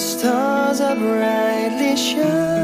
stars are brightly shining.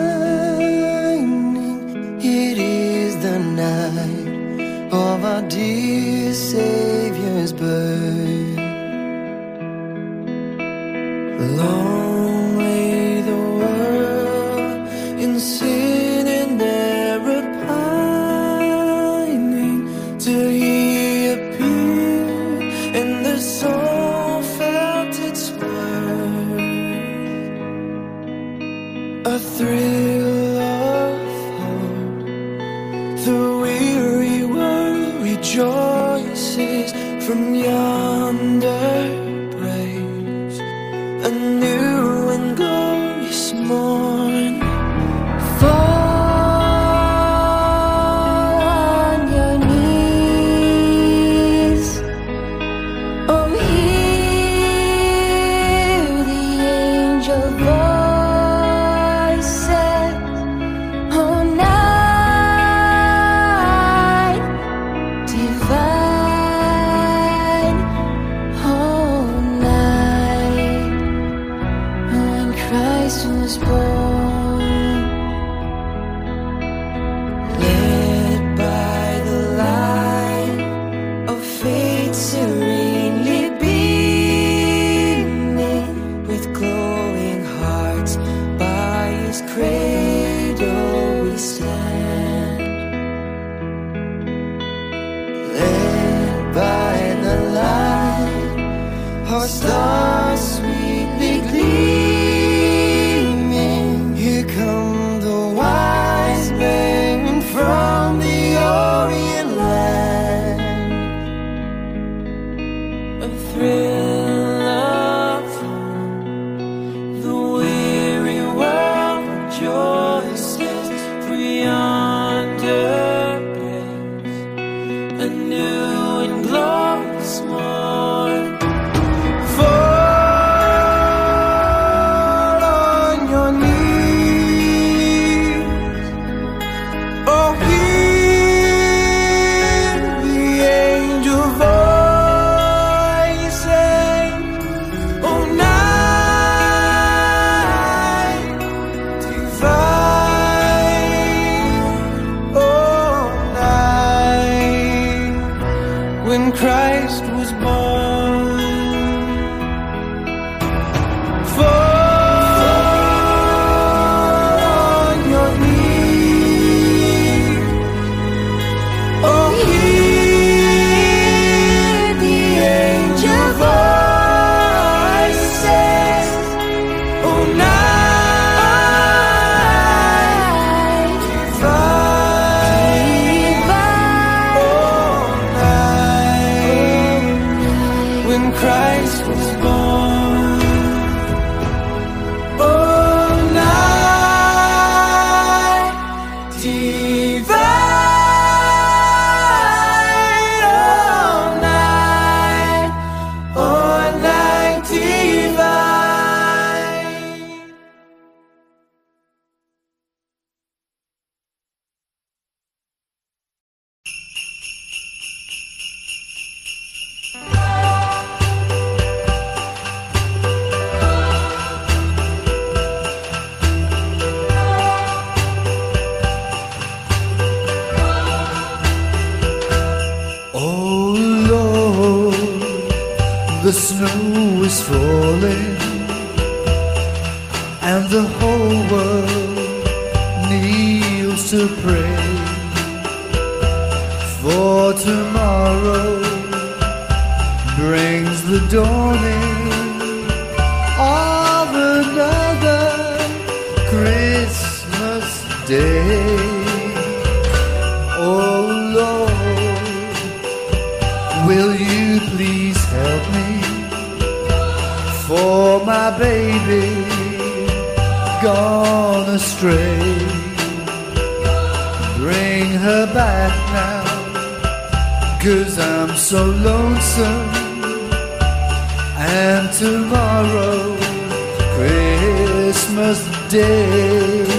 snow is falling. And the whole world kneels to pray for tomorrow. Brings the dawning of another Christmas day. Oh Lord will you my baby gone astray. Bring her back now, cause I'm so lonesome. And tomorrow, Christmas Day.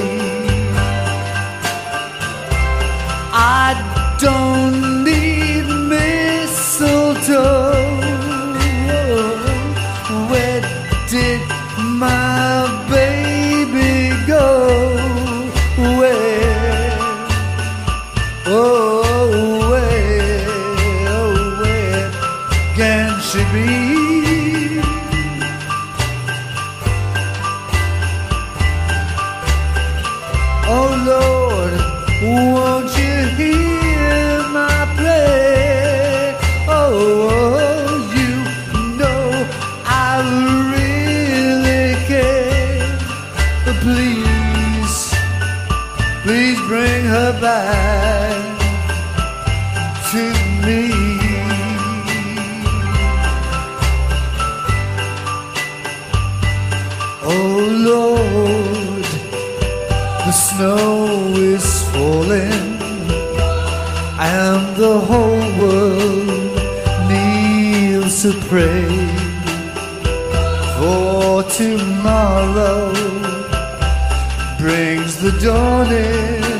tomorrow brings the dawn in.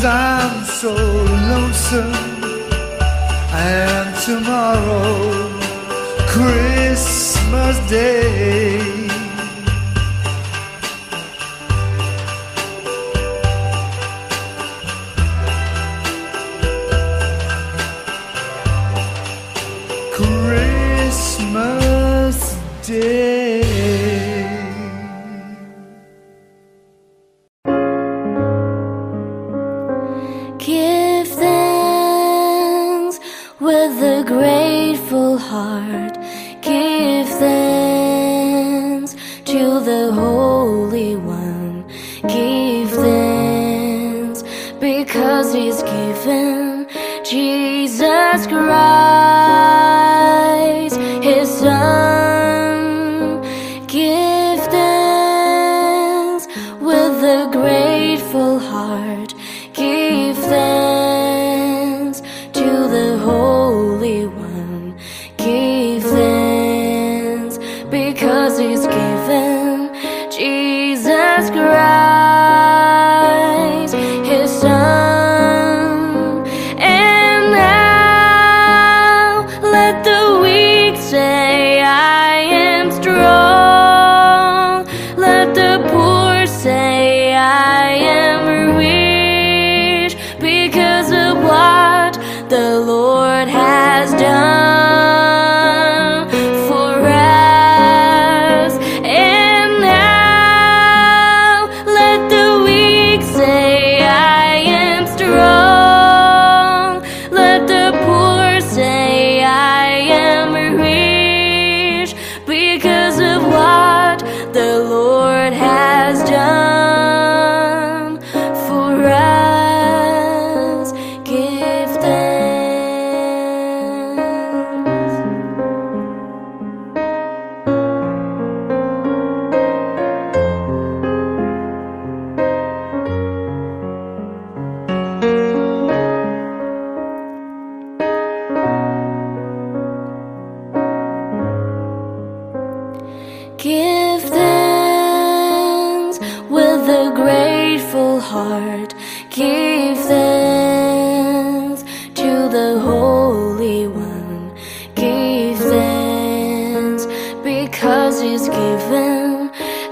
Cause I'm so lonesome. And tomorrow Christmas Day. give thanks to the whole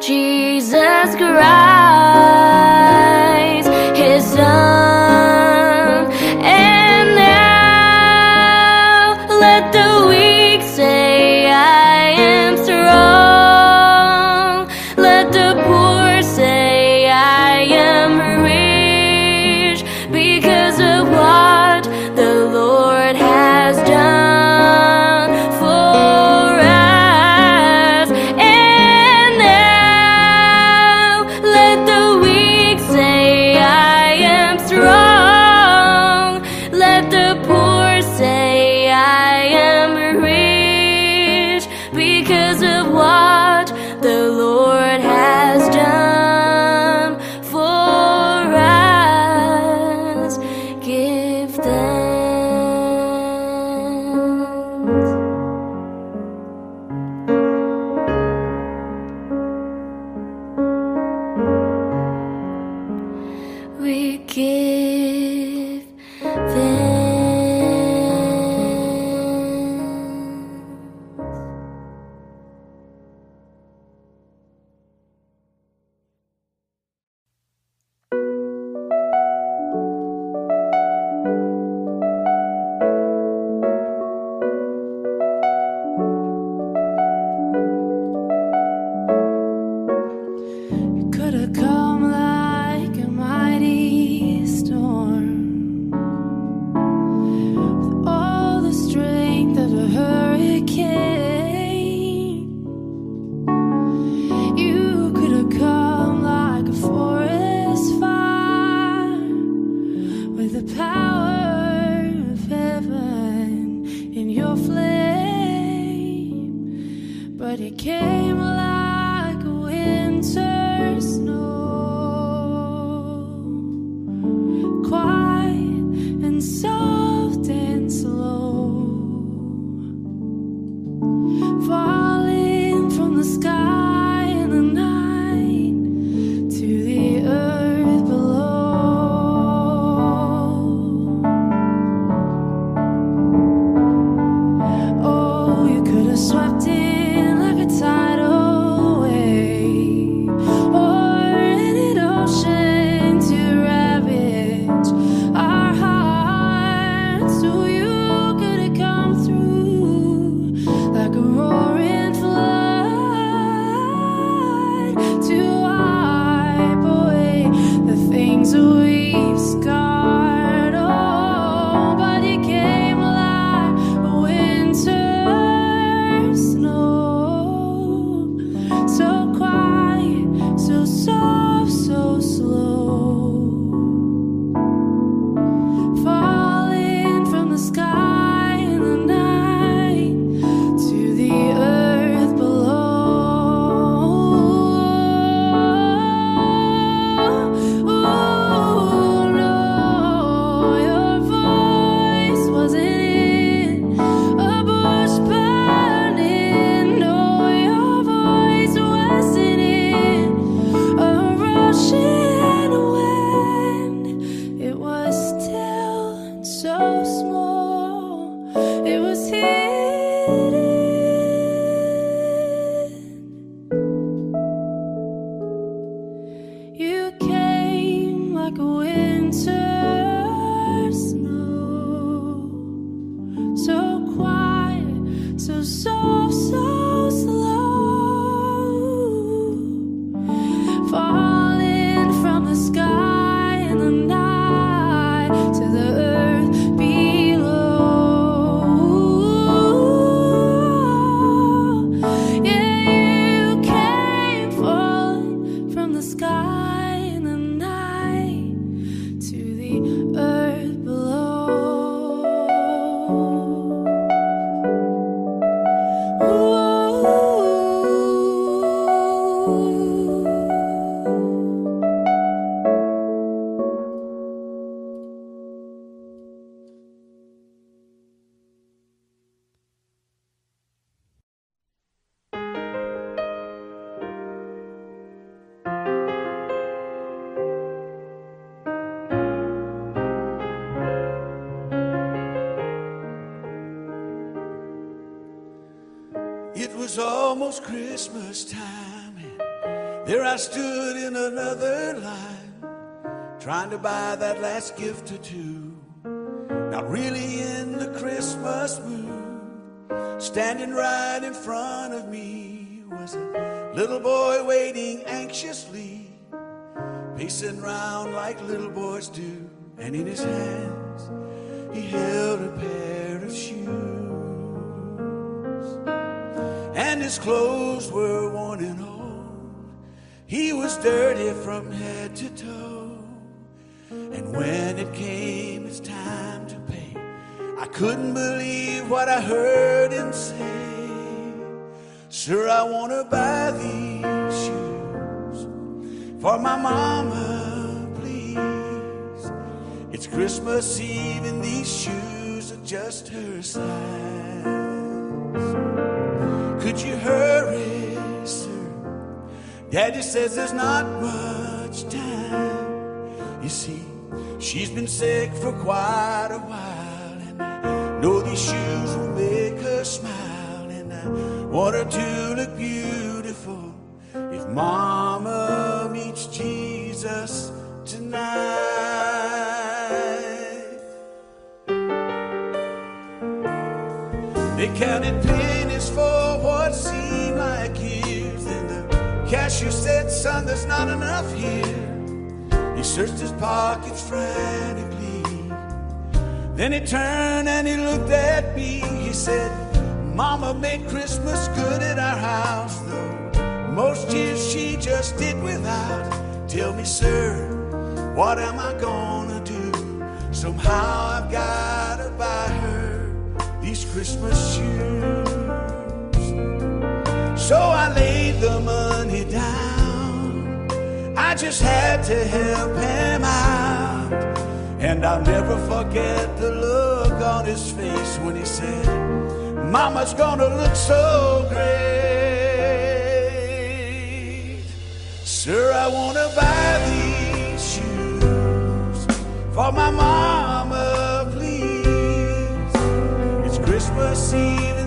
Jesus Christ. Christmas time. And there I stood in another line, trying to buy that last gift or two. Not really in the Christmas mood. Standing right in front of me was a little boy waiting anxiously, pacing round like little boys do. And in his hands, he held a pair of shoes. His clothes were worn and old. He was dirty from head to toe. And when it came its time to pay, I couldn't believe what I heard him say. Sure, I want to buy these shoes for my mama, please. It's Christmas Eve and these shoes are just her size. Could you hurry, sir? Daddy says there's not much time. You see, she's been sick for quite a while, and I know these shoes will make her smile, and I want her to look beautiful if Mama meets Jesus tonight. They counted pennies for what seemed like years. Then the cashier said, Son, there's not enough here. He searched his pockets frantically. Then he turned and he looked at me. He said, Mama made Christmas good at our house, though most years she just did without. Tell me, sir, what am I gonna do? Somehow I've gotta buy her these Christmas shoes. So I laid the money down. I just had to help him out. And I'll never forget the look on his face when he said, Mama's gonna look so great. Sir, I wanna buy these shoes for my mama, please. It's Christmas Eve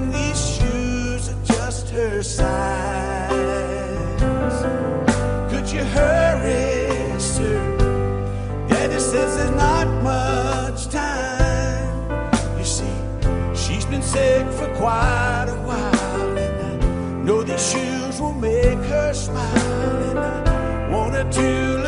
Could you hurry, sir? Daddy says there's not much time. You see, she's been sick for quite a while, and I know these shoes will make her smile, and I want her to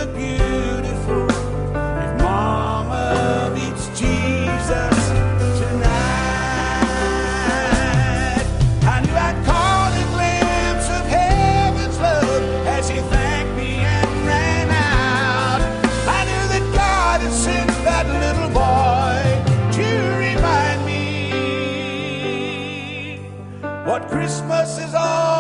what Christmas is all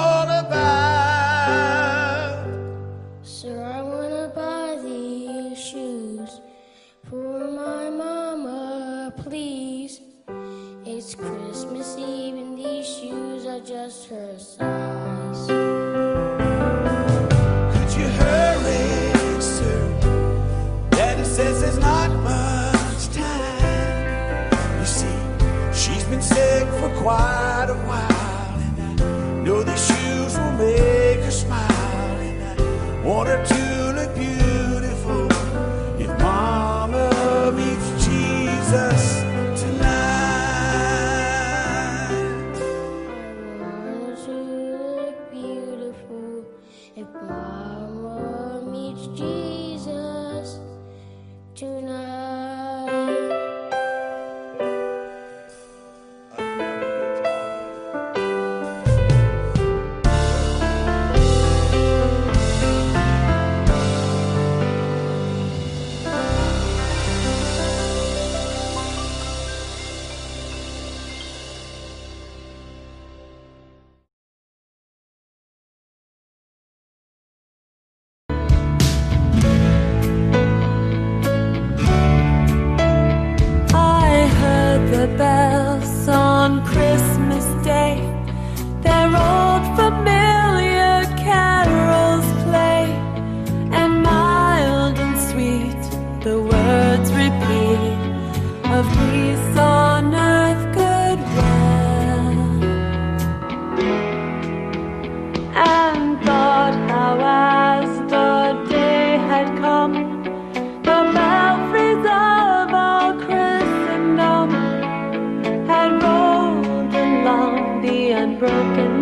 broken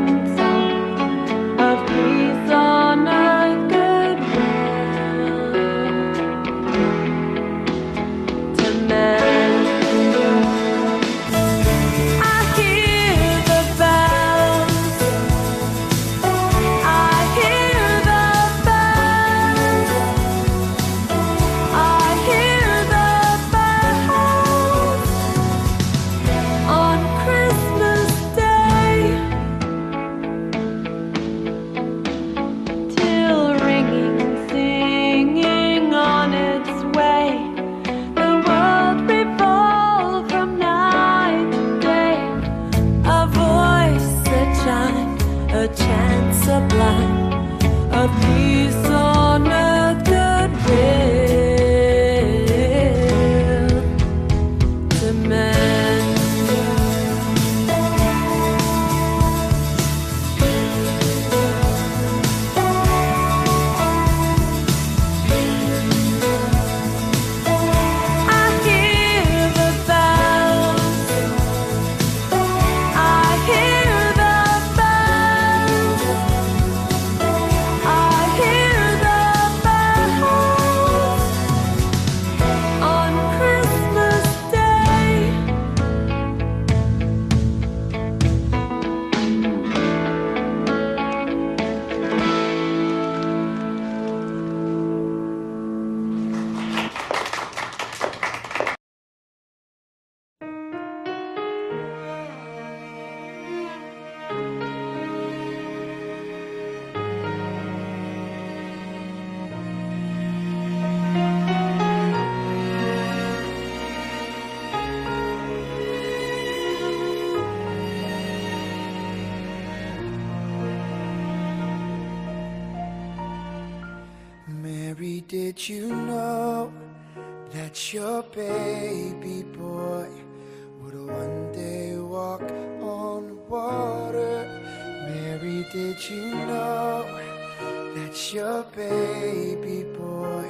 Mary, did you know that your baby boy would one day walk on water? Mary, did you know that your baby boy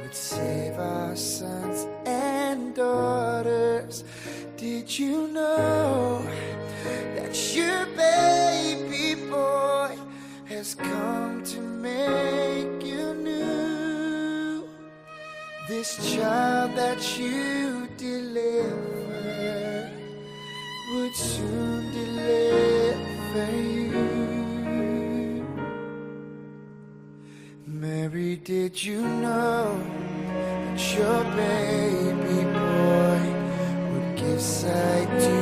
would save our sons and daughters? Did you know that your baby boy has come to make this child that you deliver would soon deliver you. Mary, did you know that your baby boy would give sight to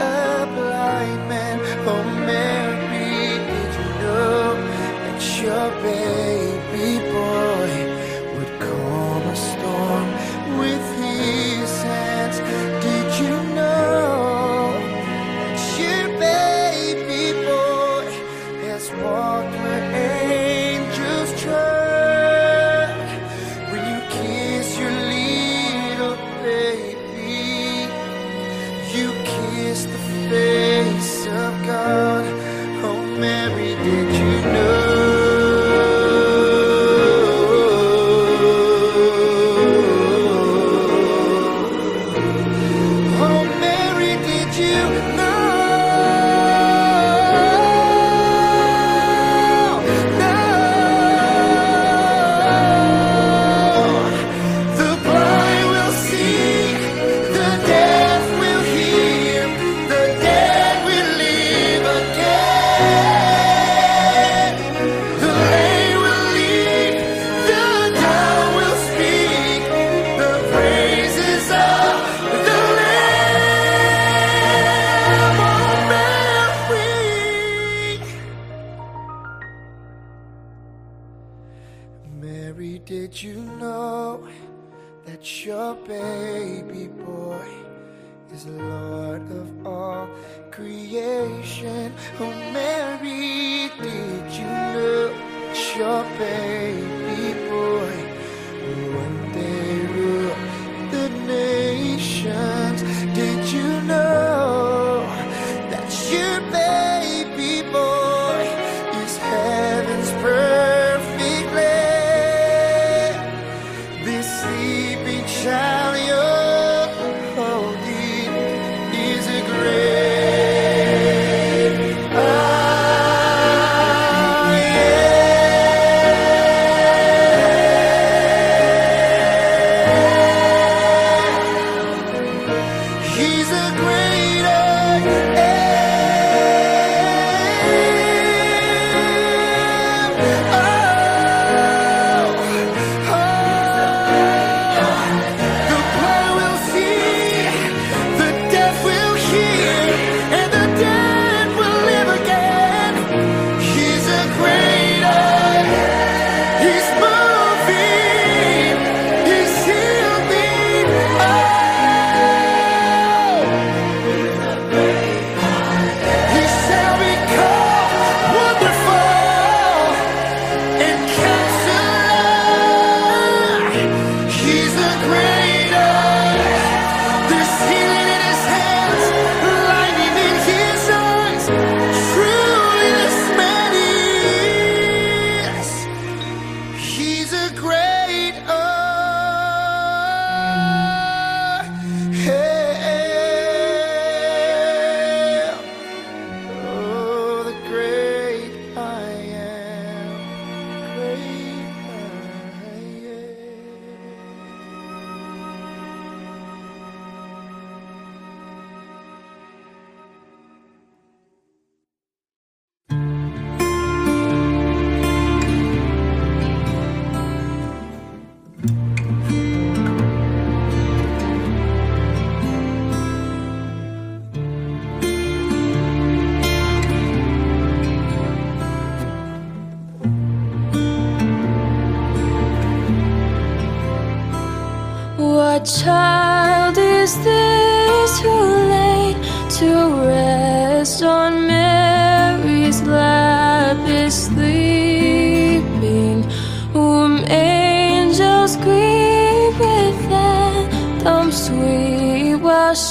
a blind man? Oh, Mary, did you know that your baby baby boy is Lord of all creation. Oh,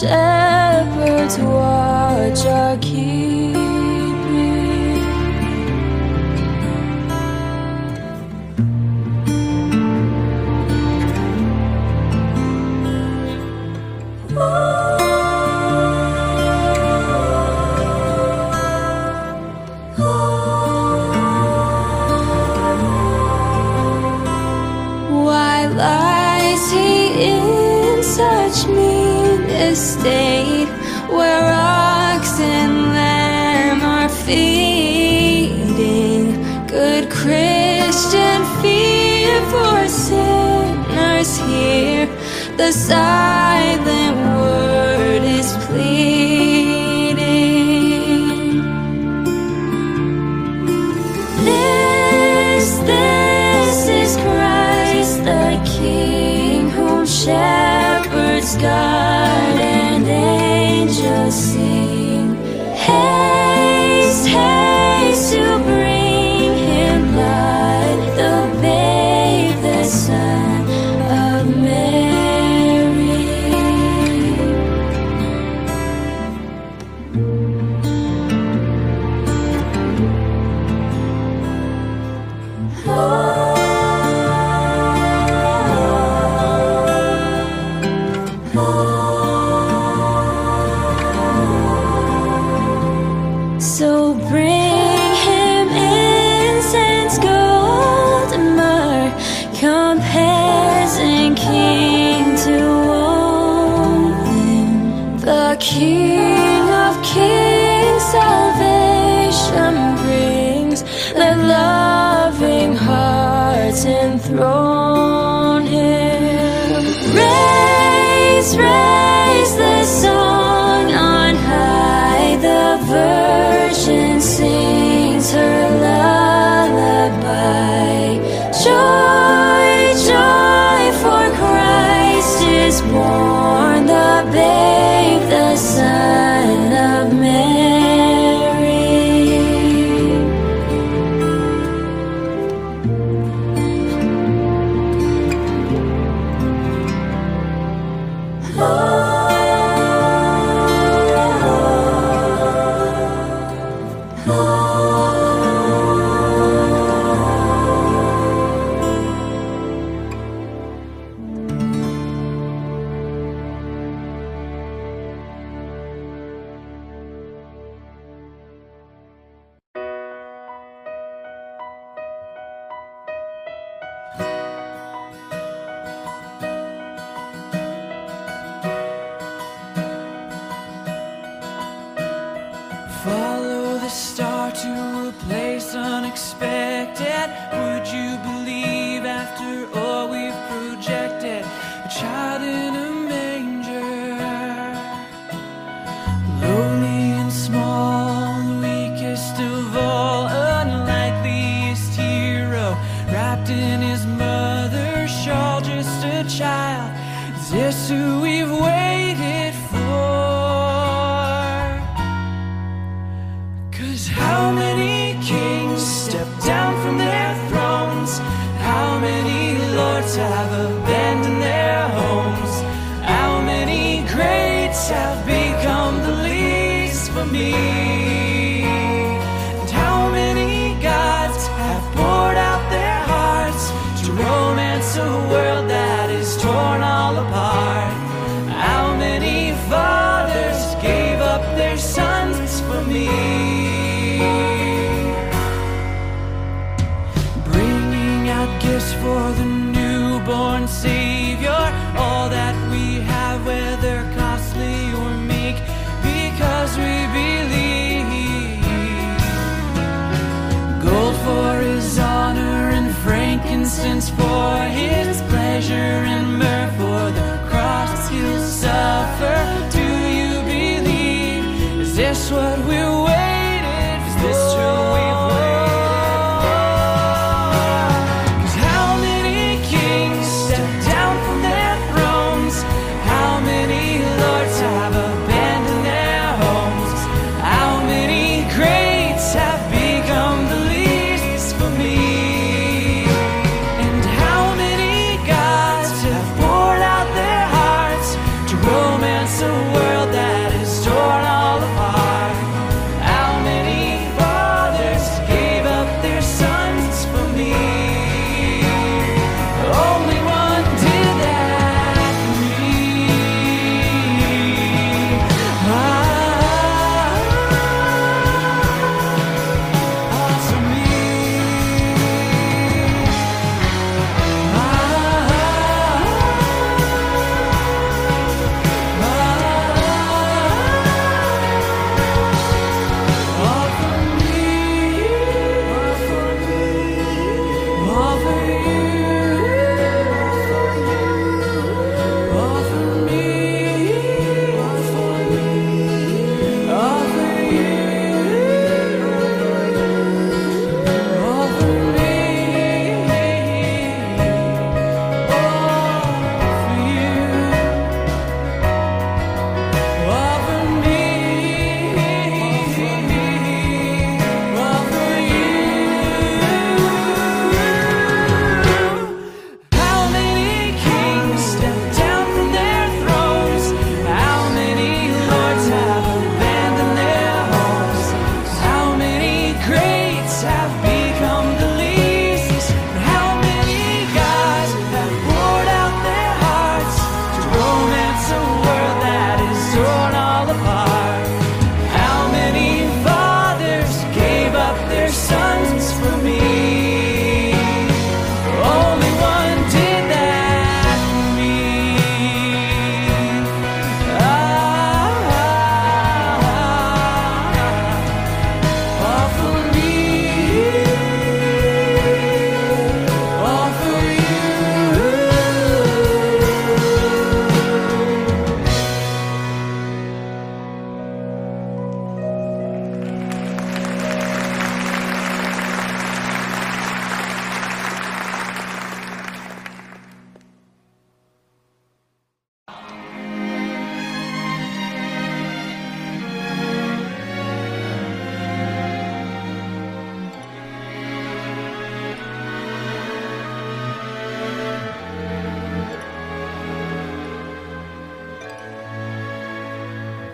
shepherd's walk. você. Follow the star to a place unexpected. Would you believe?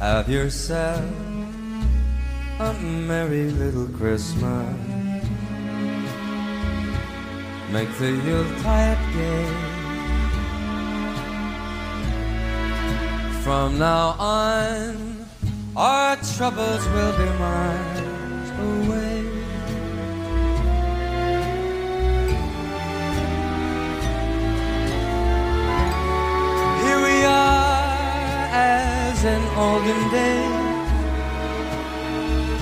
Have yourself a merry little Christmas. Make the Yuletide gay. From now on, our troubles will be miles as in olden days,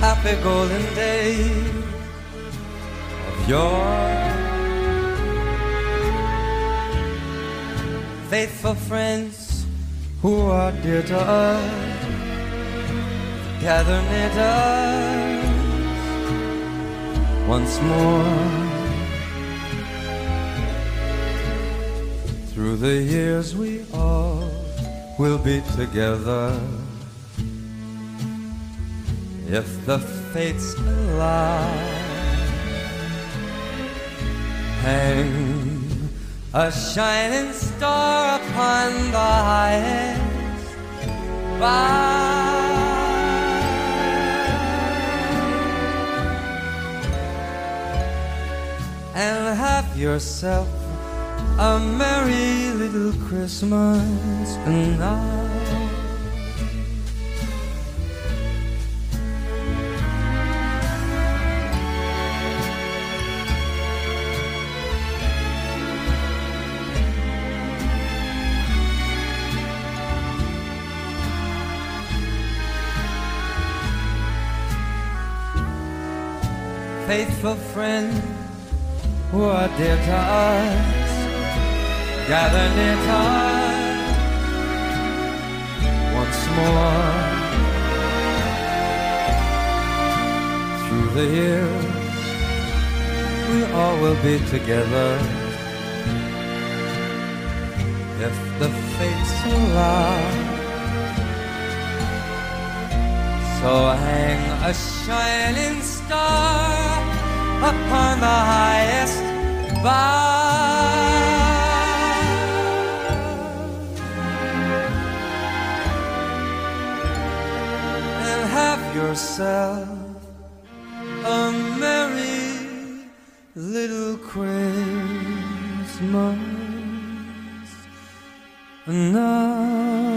happy golden days of yore. Faithful friends who are dear to us, gather near to us once more. Through the years we all will be together if the fates allow. Hang a shining star upon the highest bough. And have yourself a merry little Christmas now. Faithful friends who are dear to us gather near us once more. Through the years, we all will be together if the fates allow. So hang a shining star upon the highest bough. Yourself a merry little Christmas now.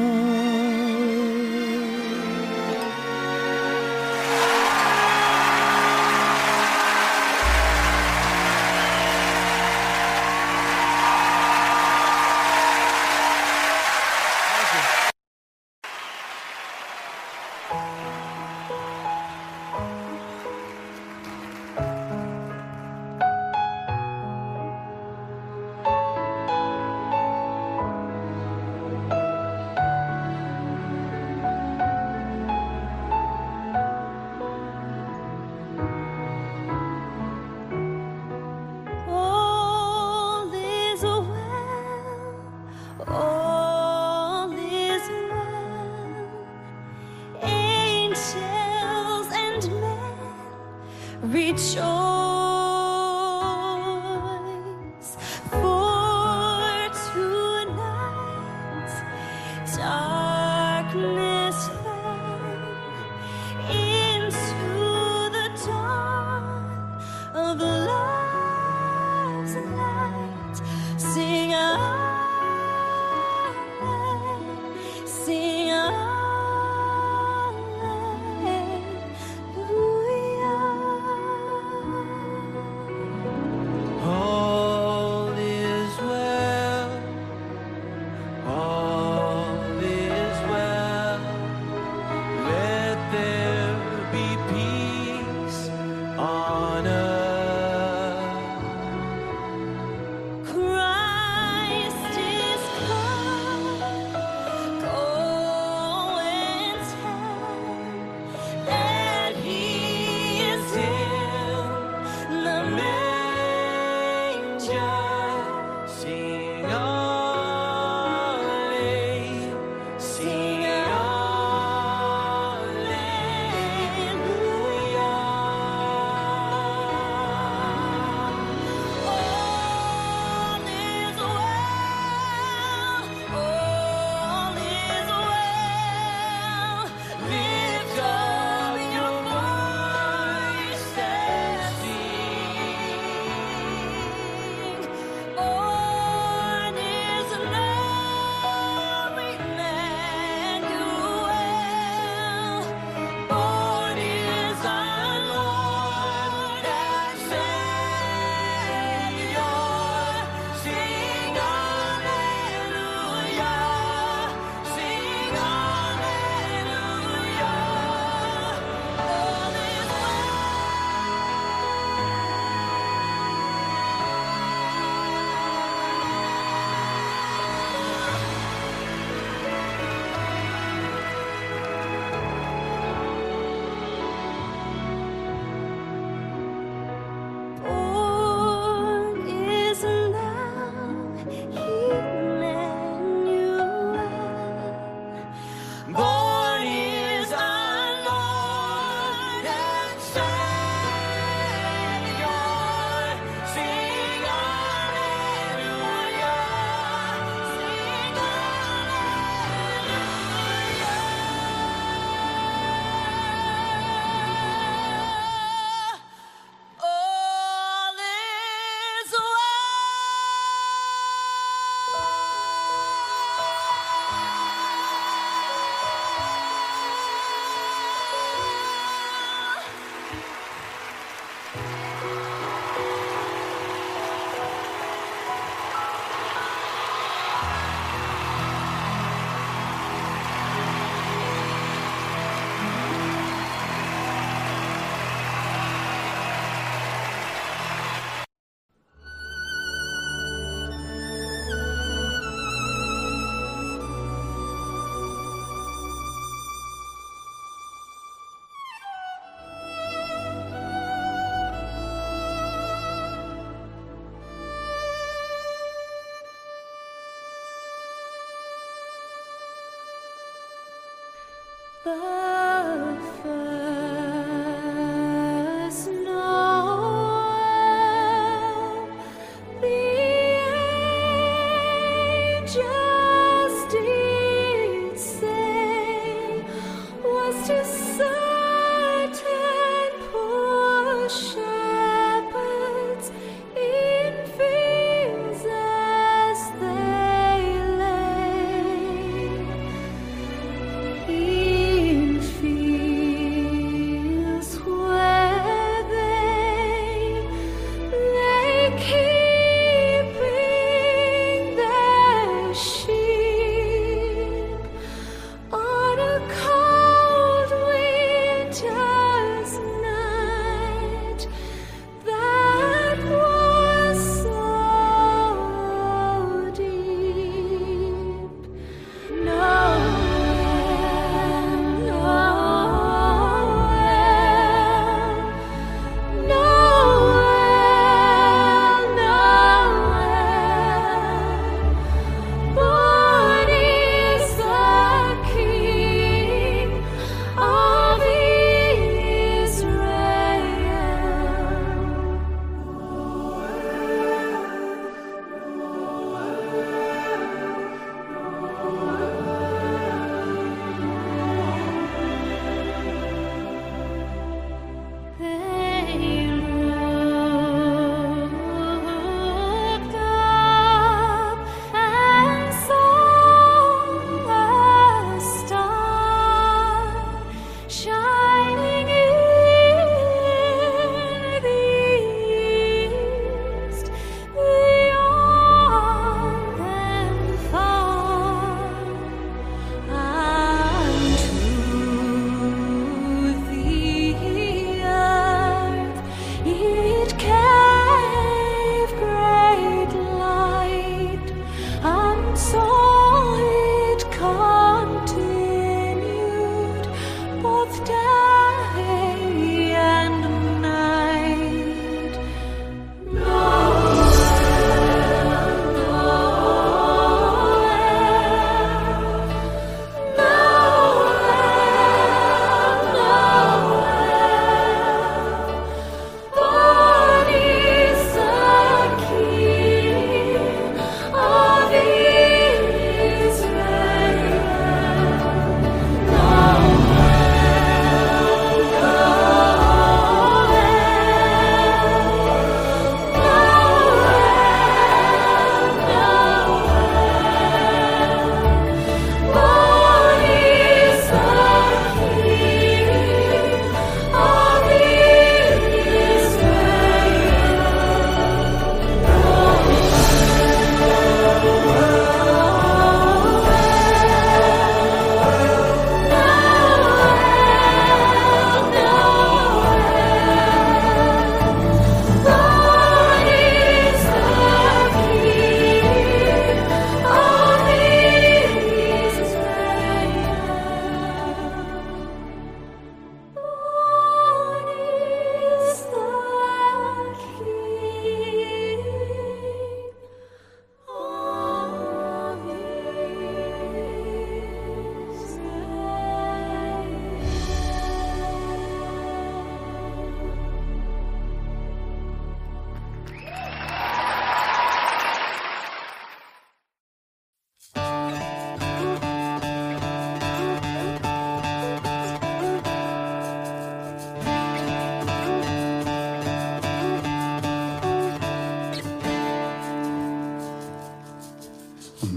The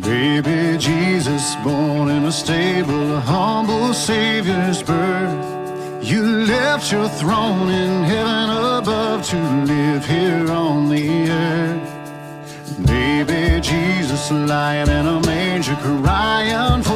Baby Jesus, born in a stable, a humble Savior's birth. You left your throne in heaven above to live here on the earth. Baby Jesus, lying in a manger, crying for.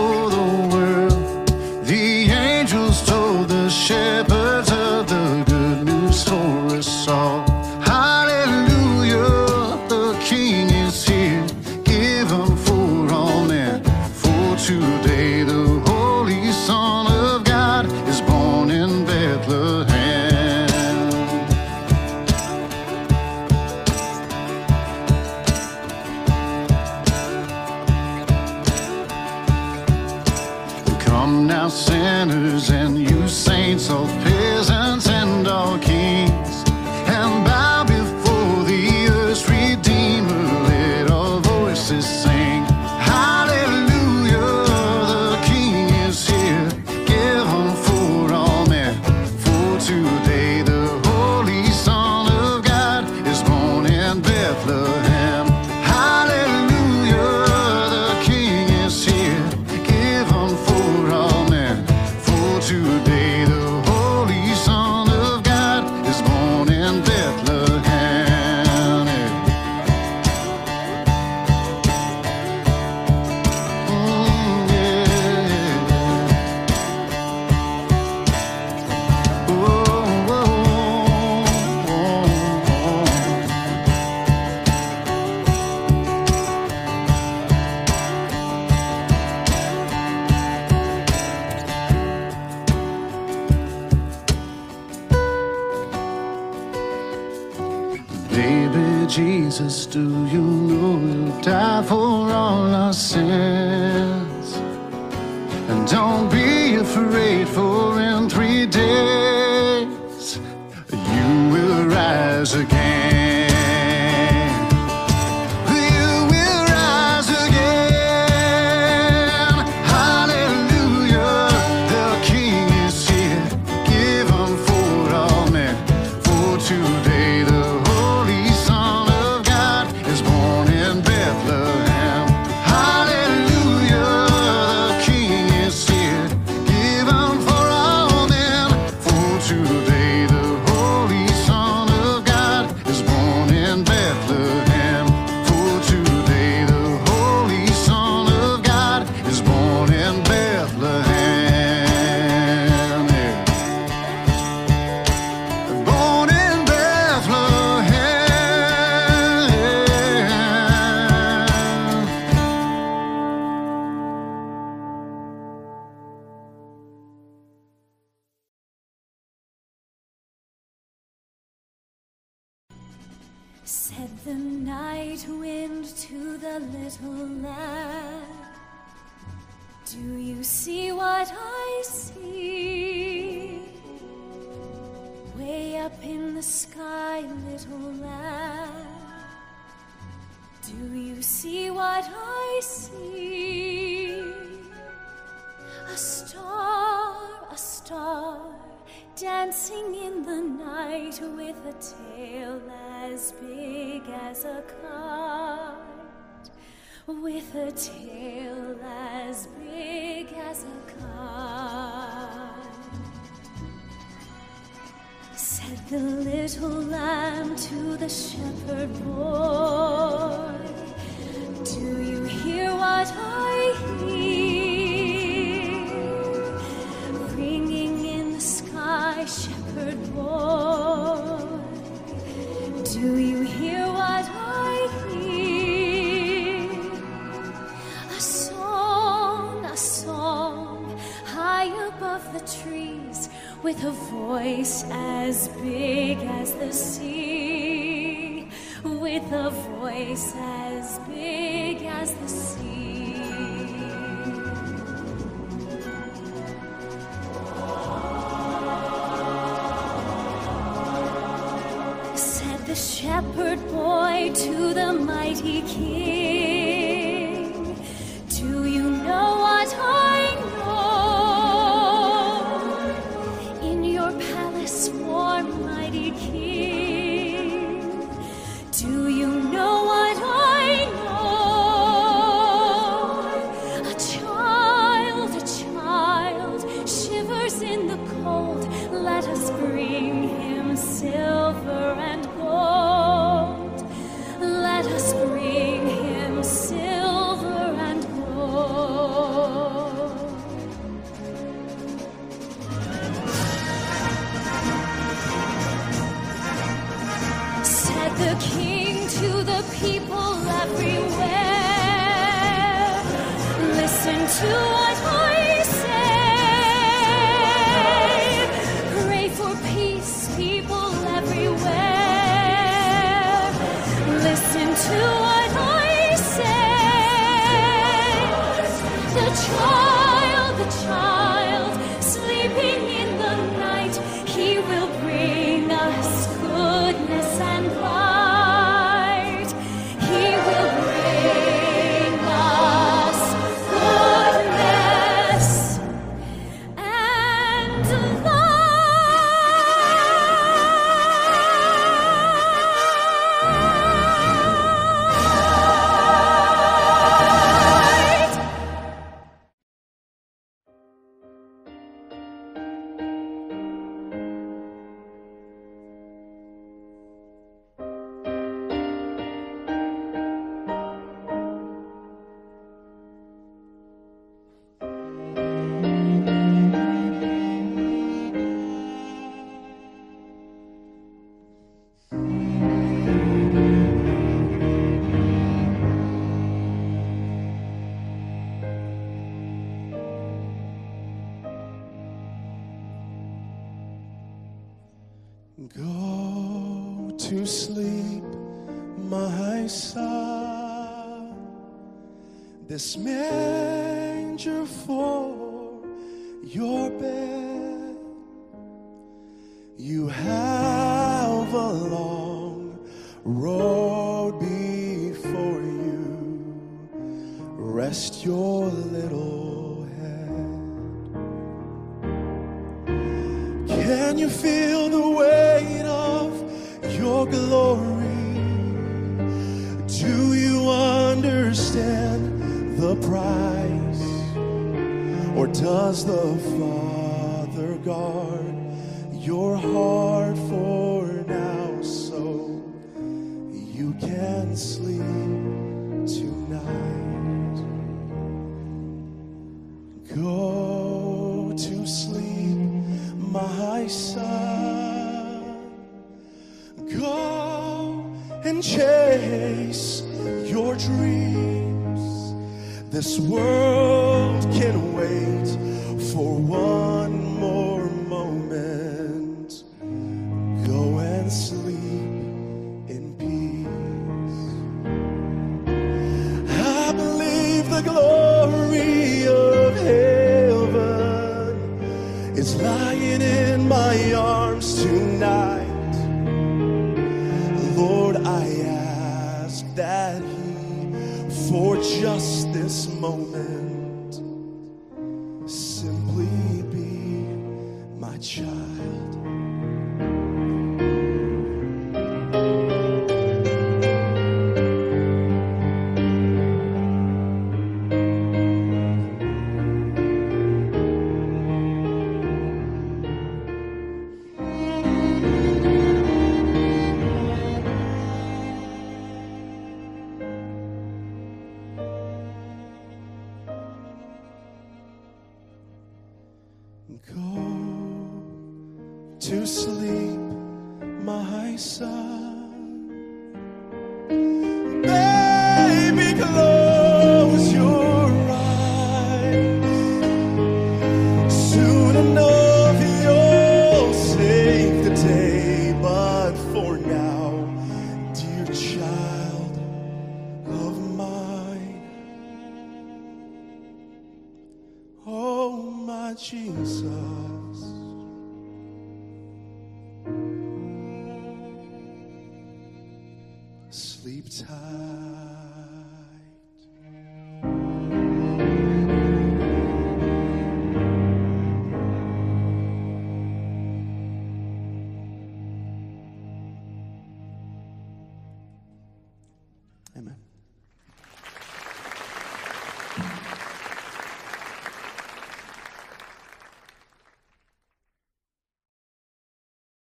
die for all our sins. And don't be afraid, for in three days you will rise again. with a tail as big as a car. Said the little lamb to the shepherd boy. voice as big as the sea, with a voice as big as the sea. Said the shepherd boy to the mighty king.